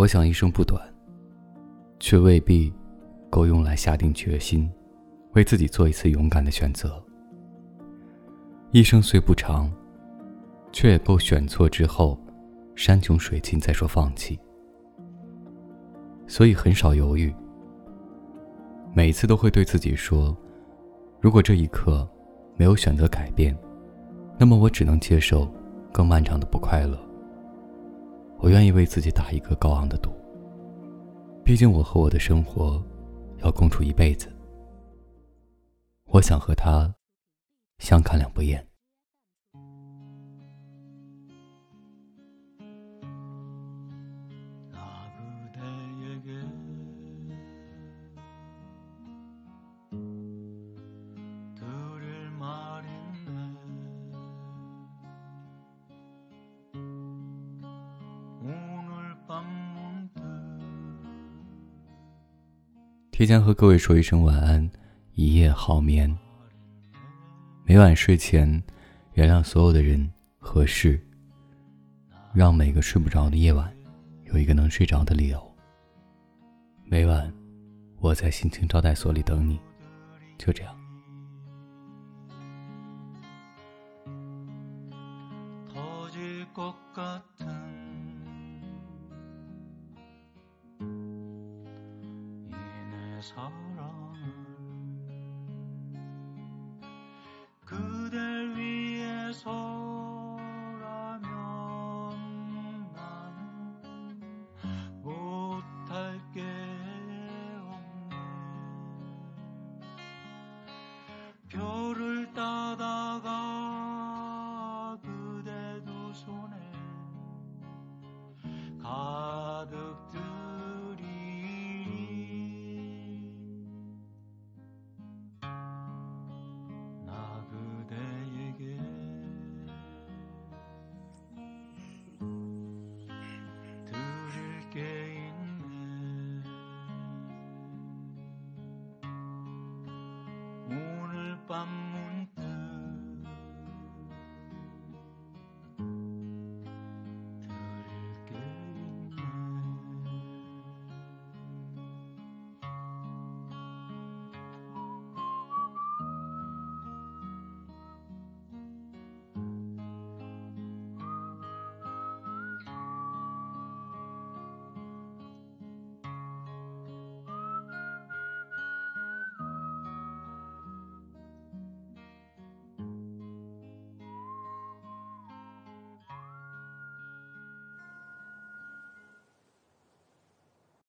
我想一生不短，却未必够用来下定决心，为自己做一次勇敢的选择。一生虽不长，却也够选错之后，山穷水尽再说放弃。所以很少犹豫，每次都会对自己说：如果这一刻没有选择改变，那么我只能接受更漫长的不快乐。我愿意为自己打一个高昂的赌，毕竟我和我的生活要共处一辈子。我想和他相看两不厌。提前和各位说一声晚安，一夜好眠。每晚睡前，原谅所有的人和事，让每个睡不着的夜晚有一个能睡着的理由。每晚，我在心情招待所里等你，就这样。 사랑을 그댈 위해서